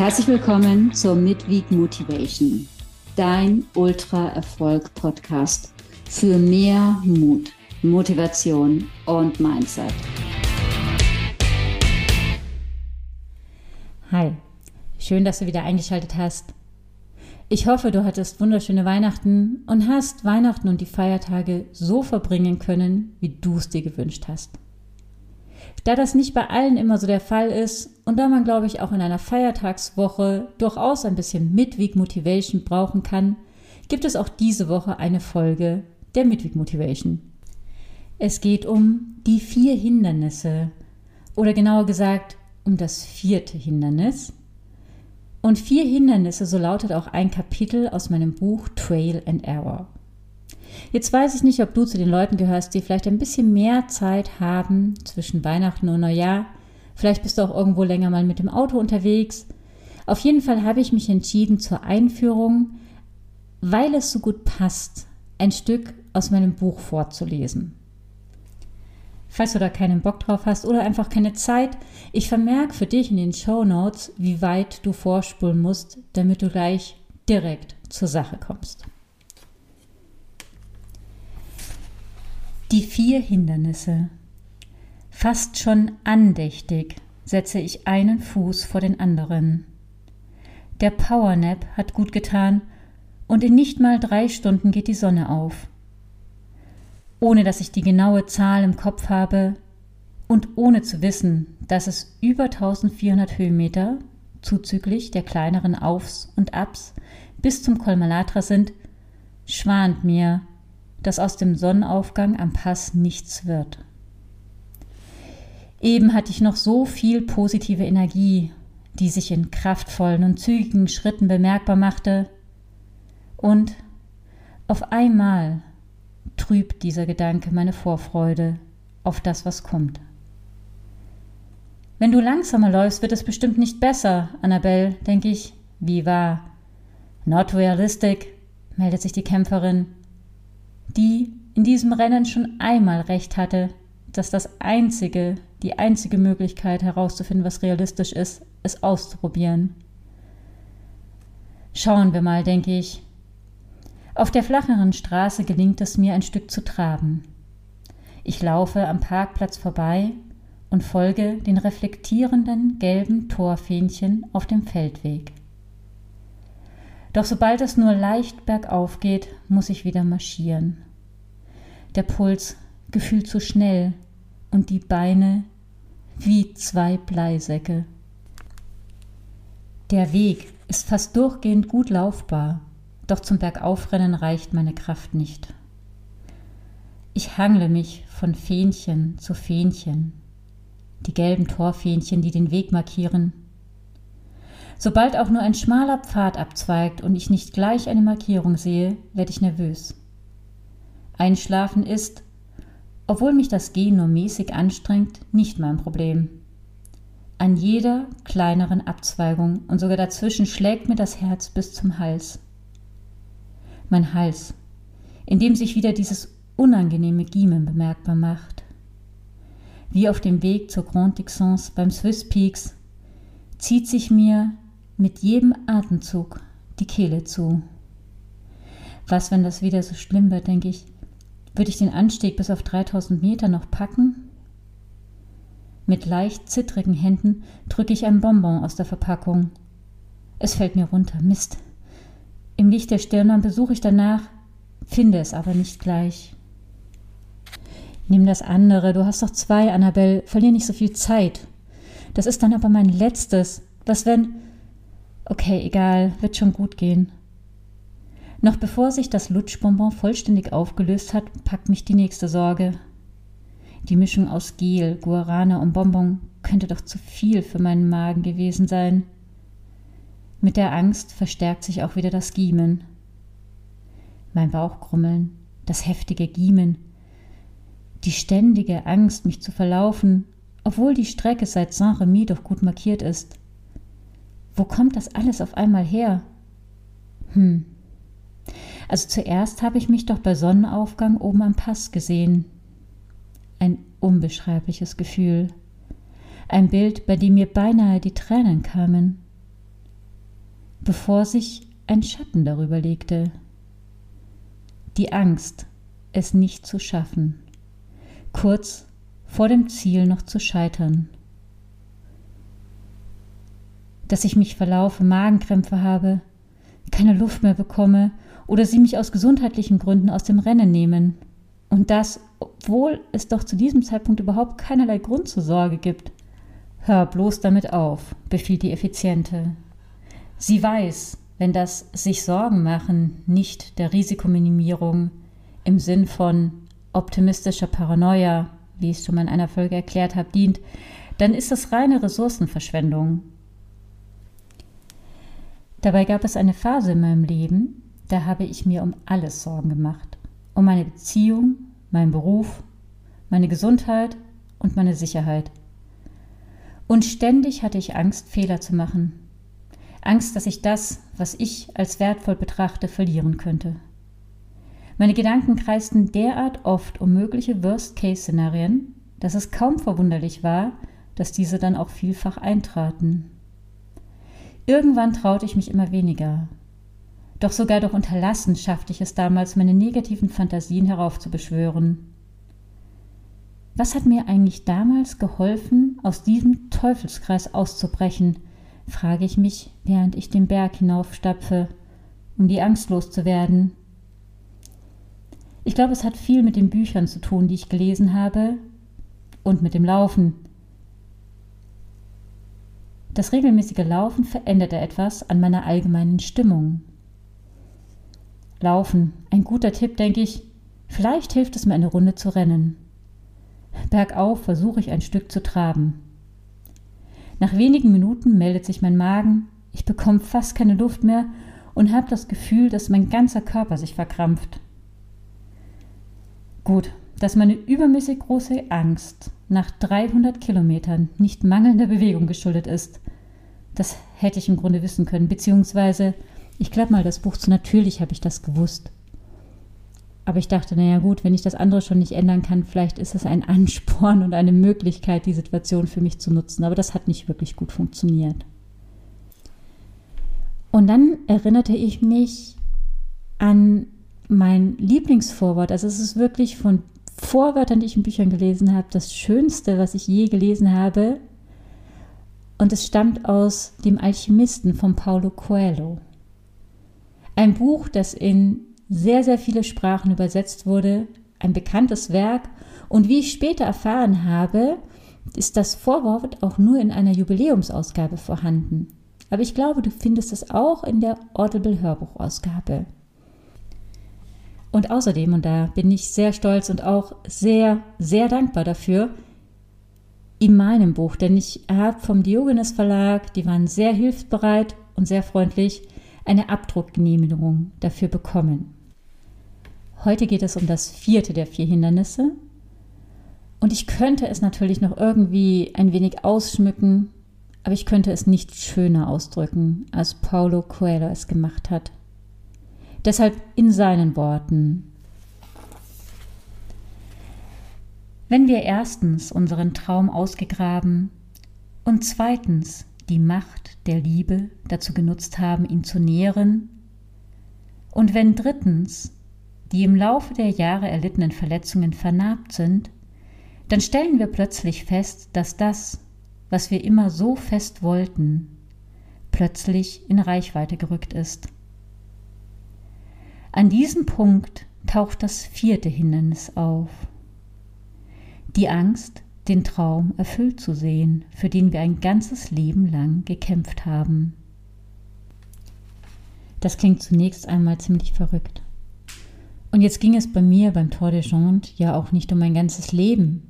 Herzlich willkommen zur Midweek Motivation, dein Ultra-Erfolg-Podcast für mehr Mut, Motivation und Mindset. Hi, schön, dass du wieder eingeschaltet hast. Ich hoffe, du hattest wunderschöne Weihnachten und hast Weihnachten und die Feiertage so verbringen können, wie du es dir gewünscht hast. Da das nicht bei allen immer so der Fall ist und da man, glaube ich, auch in einer Feiertagswoche durchaus ein bisschen Midweek Motivation brauchen kann, gibt es auch diese Woche eine Folge der Midweek Motivation. Es geht um die vier Hindernisse oder genauer gesagt um das vierte Hindernis. Und vier Hindernisse, so lautet auch ein Kapitel aus meinem Buch Trail and Error. Jetzt weiß ich nicht, ob du zu den Leuten gehörst, die vielleicht ein bisschen mehr Zeit haben zwischen Weihnachten und Neujahr. Vielleicht bist du auch irgendwo länger mal mit dem Auto unterwegs. Auf jeden Fall habe ich mich entschieden zur Einführung, weil es so gut passt, ein Stück aus meinem Buch vorzulesen. Falls du da keinen Bock drauf hast oder einfach keine Zeit, ich vermerke für dich in den Show Notes, wie weit du vorspulen musst, damit du gleich direkt zur Sache kommst. Die vier Hindernisse. Fast schon andächtig setze ich einen Fuß vor den anderen. Der Powernap hat gut getan und in nicht mal drei Stunden geht die Sonne auf. Ohne dass ich die genaue Zahl im Kopf habe und ohne zu wissen, dass es über 1400 Höhenmeter zuzüglich der kleineren Aufs und Abs bis zum Kolmalatra sind, schwant mir, dass aus dem Sonnenaufgang am Pass nichts wird. Eben hatte ich noch so viel positive Energie, die sich in kraftvollen und zügigen Schritten bemerkbar machte, und auf einmal trübt dieser Gedanke meine Vorfreude auf das, was kommt. Wenn du langsamer läufst, wird es bestimmt nicht besser, Annabelle, denke ich. Wie wahr? Not realistic, meldet sich die Kämpferin die in diesem Rennen schon einmal recht hatte, dass das einzige, die einzige Möglichkeit herauszufinden, was realistisch ist, es auszuprobieren. Schauen wir mal, denke ich. Auf der flacheren Straße gelingt es mir ein Stück zu traben. Ich laufe am Parkplatz vorbei und folge den reflektierenden gelben Torfähnchen auf dem Feldweg. Doch sobald es nur leicht bergauf geht, muss ich wieder marschieren. Der Puls gefühlt zu schnell und die Beine wie zwei Bleisäcke. Der Weg ist fast durchgehend gut laufbar, doch zum Bergaufrennen reicht meine Kraft nicht. Ich hangle mich von Fähnchen zu Fähnchen, die gelben Torfähnchen, die den Weg markieren, Sobald auch nur ein schmaler Pfad abzweigt und ich nicht gleich eine Markierung sehe, werde ich nervös. Einschlafen ist, obwohl mich das Gehen nur mäßig anstrengt, nicht mein Problem. An jeder kleineren Abzweigung und sogar dazwischen schlägt mir das Herz bis zum Hals. Mein Hals, in dem sich wieder dieses unangenehme Giemen bemerkbar macht. Wie auf dem Weg zur Grand Dixence beim Swiss Peaks zieht sich mir mit jedem Atemzug die Kehle zu. Was, wenn das wieder so schlimm wird, denke ich. Würde ich den Anstieg bis auf 3000 Meter noch packen? Mit leicht zittrigen Händen drücke ich ein Bonbon aus der Verpackung. Es fällt mir runter. Mist. Im Licht der Stirnlampe besuche ich danach, finde es aber nicht gleich. Nimm das andere, du hast doch zwei, Annabelle, verlier nicht so viel Zeit. Das ist dann aber mein letztes. Was wenn. Okay, egal, wird schon gut gehen. Noch bevor sich das Lutschbonbon vollständig aufgelöst hat, packt mich die nächste Sorge. Die Mischung aus Gel, Guarana und Bonbon könnte doch zu viel für meinen Magen gewesen sein. Mit der Angst verstärkt sich auch wieder das Giemen. Mein Bauchgrummeln, das heftige Giemen, die ständige Angst, mich zu verlaufen, obwohl die Strecke seit Saint-Remy doch gut markiert ist. Wo kommt das alles auf einmal her? Hm. Also zuerst habe ich mich doch bei Sonnenaufgang oben am Pass gesehen. Ein unbeschreibliches Gefühl. Ein Bild, bei dem mir beinahe die Tränen kamen. bevor sich ein Schatten darüber legte. Die Angst, es nicht zu schaffen, kurz vor dem Ziel noch zu scheitern. Dass ich mich verlaufe, Magenkrämpfe habe, keine Luft mehr bekomme oder sie mich aus gesundheitlichen Gründen aus dem Rennen nehmen. Und das, obwohl es doch zu diesem Zeitpunkt überhaupt keinerlei Grund zur Sorge gibt. Hör bloß damit auf, befiehlt die Effiziente. Sie weiß, wenn das sich Sorgen machen nicht der Risikominimierung im Sinn von optimistischer Paranoia, wie ich es schon mal in einer Folge erklärt habe, dient, dann ist das reine Ressourcenverschwendung. Dabei gab es eine Phase in meinem Leben, da habe ich mir um alles Sorgen gemacht. Um meine Beziehung, meinen Beruf, meine Gesundheit und meine Sicherheit. Und ständig hatte ich Angst, Fehler zu machen. Angst, dass ich das, was ich als wertvoll betrachte, verlieren könnte. Meine Gedanken kreisten derart oft um mögliche Worst-Case-Szenarien, dass es kaum verwunderlich war, dass diese dann auch vielfach eintraten. Irgendwann traute ich mich immer weniger. Doch sogar durch Unterlassen schaffte ich es damals, meine negativen Fantasien heraufzubeschwören. Was hat mir eigentlich damals geholfen, aus diesem Teufelskreis auszubrechen, frage ich mich, während ich den Berg hinaufstapfe, um die Angst loszuwerden. Ich glaube, es hat viel mit den Büchern zu tun, die ich gelesen habe, und mit dem Laufen. Das regelmäßige Laufen veränderte etwas an meiner allgemeinen Stimmung. Laufen, ein guter Tipp, denke ich. Vielleicht hilft es mir eine Runde zu rennen. Bergauf versuche ich ein Stück zu traben. Nach wenigen Minuten meldet sich mein Magen, ich bekomme fast keine Luft mehr und habe das Gefühl, dass mein ganzer Körper sich verkrampft. Gut, dass meine übermäßig große Angst nach 300 Kilometern nicht mangelnder Bewegung geschuldet ist. Das hätte ich im Grunde wissen können, beziehungsweise ich glaube mal das Buch zu natürlich habe ich das gewusst. Aber ich dachte, naja gut, wenn ich das andere schon nicht ändern kann, vielleicht ist es ein Ansporn und eine Möglichkeit, die Situation für mich zu nutzen. Aber das hat nicht wirklich gut funktioniert. Und dann erinnerte ich mich an mein Lieblingsvorwort. Also es ist wirklich von Vorwörtern, die ich in Büchern gelesen habe, das Schönste, was ich je gelesen habe. Und es stammt aus dem Alchemisten von Paulo Coelho. Ein Buch, das in sehr, sehr viele Sprachen übersetzt wurde, ein bekanntes Werk. Und wie ich später erfahren habe, ist das Vorwort auch nur in einer Jubiläumsausgabe vorhanden. Aber ich glaube, du findest es auch in der Audible Hörbuchausgabe. Und außerdem, und da bin ich sehr stolz und auch sehr, sehr dankbar dafür, in meinem Buch, denn ich habe vom Diogenes Verlag, die waren sehr hilfsbereit und sehr freundlich, eine Abdruckgenehmigung dafür bekommen. Heute geht es um das vierte der vier Hindernisse. Und ich könnte es natürlich noch irgendwie ein wenig ausschmücken, aber ich könnte es nicht schöner ausdrücken, als Paulo Coelho es gemacht hat. Deshalb in seinen Worten. Wenn wir erstens unseren Traum ausgegraben und zweitens die Macht der Liebe dazu genutzt haben, ihn zu nähren, und wenn drittens die im Laufe der Jahre erlittenen Verletzungen vernarbt sind, dann stellen wir plötzlich fest, dass das, was wir immer so fest wollten, plötzlich in Reichweite gerückt ist. An diesem Punkt taucht das vierte Hindernis auf. Die Angst, den Traum erfüllt zu sehen, für den wir ein ganzes Leben lang gekämpft haben. Das klingt zunächst einmal ziemlich verrückt. Und jetzt ging es bei mir beim Tour de Jonte ja auch nicht um mein ganzes Leben.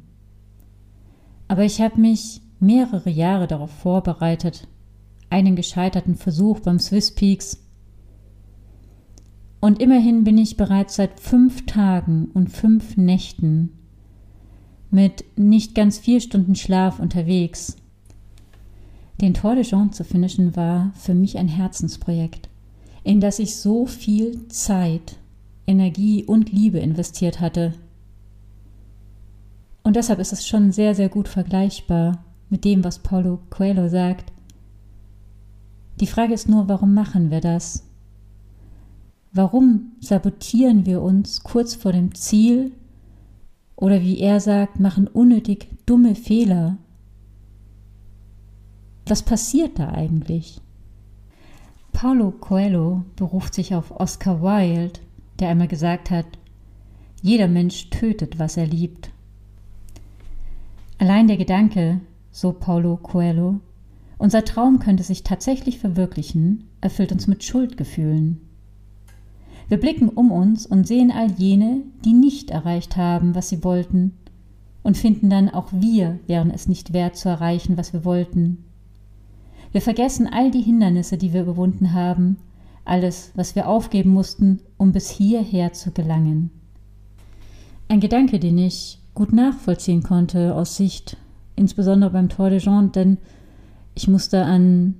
Aber ich habe mich mehrere Jahre darauf vorbereitet, einen gescheiterten Versuch beim Swiss Peaks. Und immerhin bin ich bereits seit fünf Tagen und fünf Nächten mit nicht ganz vier Stunden Schlaf unterwegs. Den Tour de Jonte zu finishen war für mich ein Herzensprojekt, in das ich so viel Zeit Energie und Liebe investiert hatte. Und deshalb ist es schon sehr, sehr gut vergleichbar mit dem, was Paulo Coelho sagt. Die Frage ist nur, warum machen wir das? Warum sabotieren wir uns kurz vor dem Ziel oder wie er sagt, machen unnötig dumme Fehler? Was passiert da eigentlich? Paulo Coelho beruft sich auf Oscar Wilde, der einmal gesagt hat, jeder Mensch tötet, was er liebt. Allein der Gedanke, so Paulo Coelho, unser Traum könnte sich tatsächlich verwirklichen, erfüllt uns mit Schuldgefühlen. Wir blicken um uns und sehen all jene, die nicht erreicht haben, was sie wollten, und finden dann, auch wir wären es nicht wert zu erreichen, was wir wollten. Wir vergessen all die Hindernisse, die wir überwunden haben, alles, was wir aufgeben mussten, um bis hierher zu gelangen. Ein Gedanke, den ich gut nachvollziehen konnte aus Sicht, insbesondere beim Tour de Jean, denn ich musste an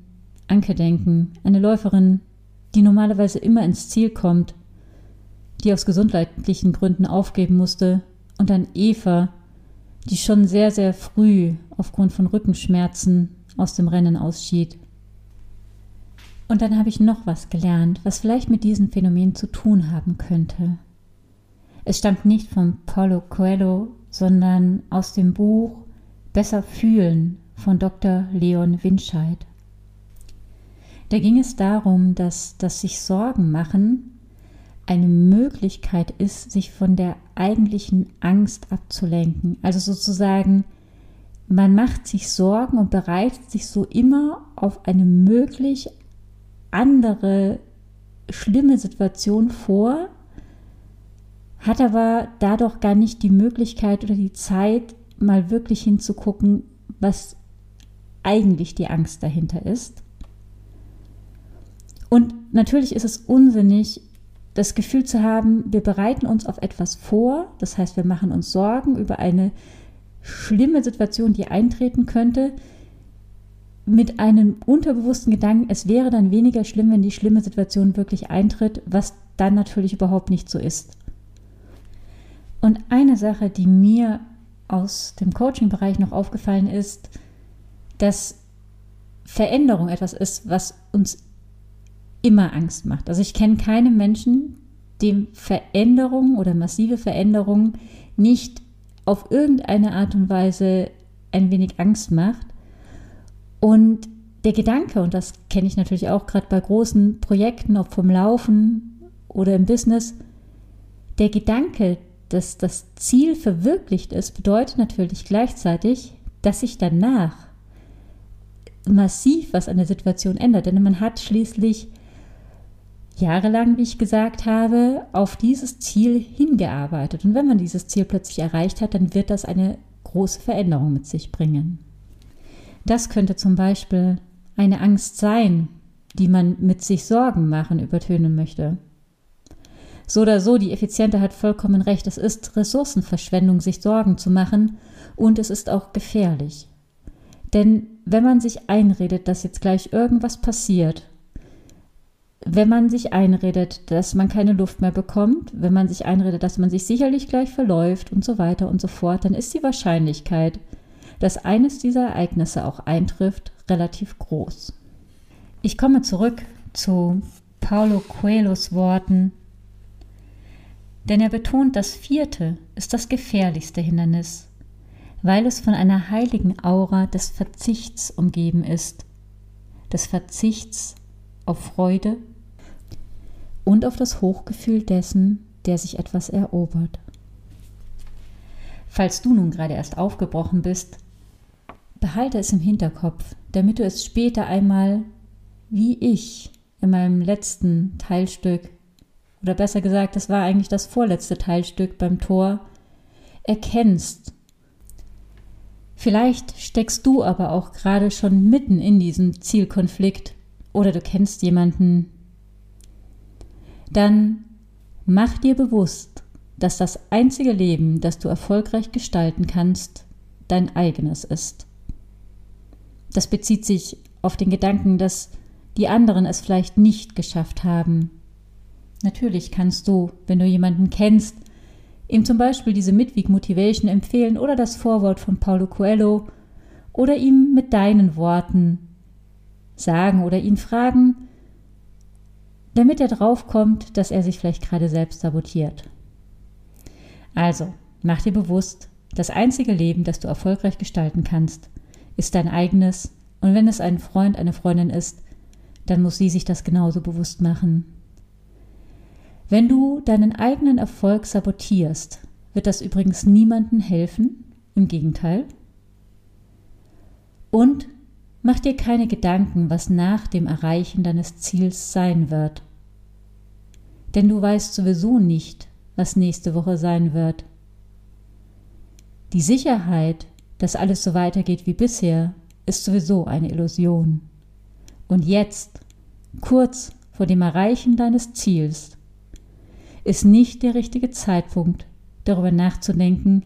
Anke denken, eine Läuferin, die normalerweise immer ins Ziel kommt, die aus gesundheitlichen Gründen aufgeben musste, und an Eva, die schon sehr, sehr früh aufgrund von Rückenschmerzen aus dem Rennen ausschied. Und dann habe ich noch was gelernt, was vielleicht mit diesem Phänomen zu tun haben könnte. Es stammt nicht von Paulo Coelho, sondern aus dem Buch Besser fühlen von Dr. Leon Winscheid. Da ging es darum, dass das sich Sorgen machen eine Möglichkeit ist, sich von der eigentlichen Angst abzulenken. Also sozusagen man macht sich Sorgen und bereitet sich so immer auf eine möglich andere schlimme Situation vor, hat aber dadurch gar nicht die Möglichkeit oder die Zeit, mal wirklich hinzugucken, was eigentlich die Angst dahinter ist. Und natürlich ist es unsinnig, das Gefühl zu haben, wir bereiten uns auf etwas vor, das heißt, wir machen uns Sorgen über eine schlimme Situation, die eintreten könnte, mit einem unterbewussten Gedanken, es wäre dann weniger schlimm, wenn die schlimme Situation wirklich eintritt, was dann natürlich überhaupt nicht so ist. Und eine Sache, die mir aus dem Coaching-Bereich noch aufgefallen ist, dass Veränderung etwas ist, was uns immer Angst macht. Also ich kenne keinen Menschen, dem Veränderung oder massive Veränderung nicht auf irgendeine Art und Weise ein wenig Angst macht. Und der Gedanke, und das kenne ich natürlich auch gerade bei großen Projekten, ob vom Laufen oder im Business, der Gedanke, dass das Ziel verwirklicht ist, bedeutet natürlich gleichzeitig, dass sich danach massiv was an der Situation ändert. Denn man hat schließlich jahrelang, wie ich gesagt habe, auf dieses Ziel hingearbeitet. Und wenn man dieses Ziel plötzlich erreicht hat, dann wird das eine große Veränderung mit sich bringen. Das könnte zum Beispiel eine Angst sein, die man mit sich Sorgen machen übertönen möchte. So oder so, die Effiziente hat vollkommen recht, es ist Ressourcenverschwendung, sich Sorgen zu machen und es ist auch gefährlich. Denn wenn man sich einredet, dass jetzt gleich irgendwas passiert wenn man sich einredet, dass man keine Luft mehr bekommt, wenn man sich einredet, dass man sich sicherlich gleich verläuft und so weiter und so fort, dann ist die Wahrscheinlichkeit, dass eines dieser Ereignisse auch eintrifft, relativ groß. Ich komme zurück zu Paulo Coelhos Worten, denn er betont, das vierte ist das gefährlichste Hindernis, weil es von einer heiligen Aura des Verzichts umgeben ist, des Verzichts auf Freude und auf das Hochgefühl dessen, der sich etwas erobert. Falls du nun gerade erst aufgebrochen bist, behalte es im Hinterkopf, damit du es später einmal, wie ich in meinem letzten Teilstück, oder besser gesagt, das war eigentlich das vorletzte Teilstück beim Tor, erkennst. Vielleicht steckst du aber auch gerade schon mitten in diesem Zielkonflikt oder du kennst jemanden, dann mach dir bewusst, dass das einzige Leben, das du erfolgreich gestalten kannst, dein eigenes ist. Das bezieht sich auf den Gedanken, dass die anderen es vielleicht nicht geschafft haben. Natürlich kannst du, wenn du jemanden kennst, ihm zum Beispiel diese Midweek Motivation empfehlen oder das Vorwort von Paulo Coelho oder ihm mit deinen Worten sagen oder ihn fragen, damit er draufkommt, dass er sich vielleicht gerade selbst sabotiert. Also, mach dir bewusst, das einzige Leben, das du erfolgreich gestalten kannst, ist dein eigenes, und wenn es ein Freund, eine Freundin ist, dann muss sie sich das genauso bewusst machen. Wenn du deinen eigenen Erfolg sabotierst, wird das übrigens niemandem helfen, im Gegenteil. Und mach dir keine Gedanken, was nach dem Erreichen deines Ziels sein wird. Denn du weißt sowieso nicht, was nächste Woche sein wird. Die Sicherheit, dass alles so weitergeht wie bisher, ist sowieso eine Illusion. Und jetzt, kurz vor dem Erreichen deines Ziels, ist nicht der richtige Zeitpunkt, darüber nachzudenken,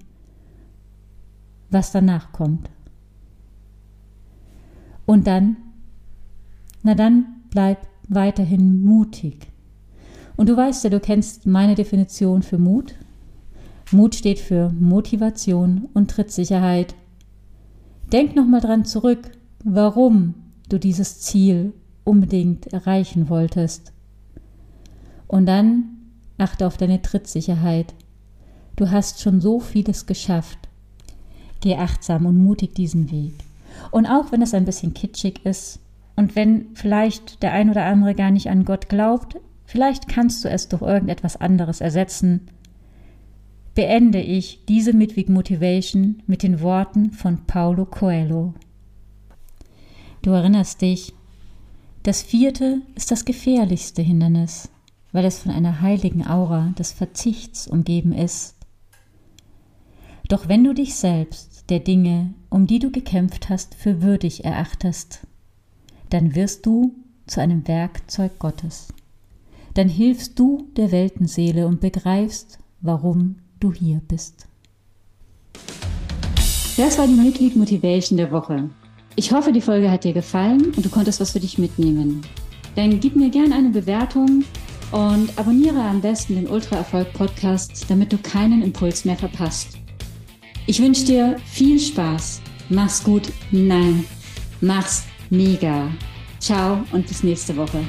was danach kommt. Und dann, na dann bleib weiterhin mutig. Und du weißt ja, du kennst meine Definition für Mut. Mut steht für Motivation und Trittsicherheit. Denk nochmal dran zurück, warum du dieses Ziel unbedingt erreichen wolltest. Und dann achte auf deine Trittsicherheit. Du hast schon so vieles geschafft. Geh achtsam und mutig diesen Weg. Und auch wenn es ein bisschen kitschig ist und wenn vielleicht der ein oder andere gar nicht an Gott glaubt, vielleicht kannst du es durch irgendetwas anderes ersetzen. Beende ich diese Midweek Motivation mit den Worten von Paulo Coelho. Du erinnerst dich, das vierte ist das gefährlichste Hindernis, weil es von einer heiligen Aura des Verzichts umgeben ist. Doch wenn du dich selbst der Dinge, um die du gekämpft hast, für würdig erachtest, dann wirst du zu einem Werkzeug Gottes. Dann hilfst du der Weltenseele und begreifst, warum du hier bist. Das war die Midweek Motivation der Woche. Ich hoffe, die Folge hat dir gefallen und du konntest was für dich mitnehmen. Dann gib mir gerne eine Bewertung und abonniere am besten den Ultra Erfolg Podcast, damit du keinen Impuls mehr verpasst. Ich wünsche dir viel Spaß. Mach's gut. Nein, mach's mega. Ciao und bis nächste Woche.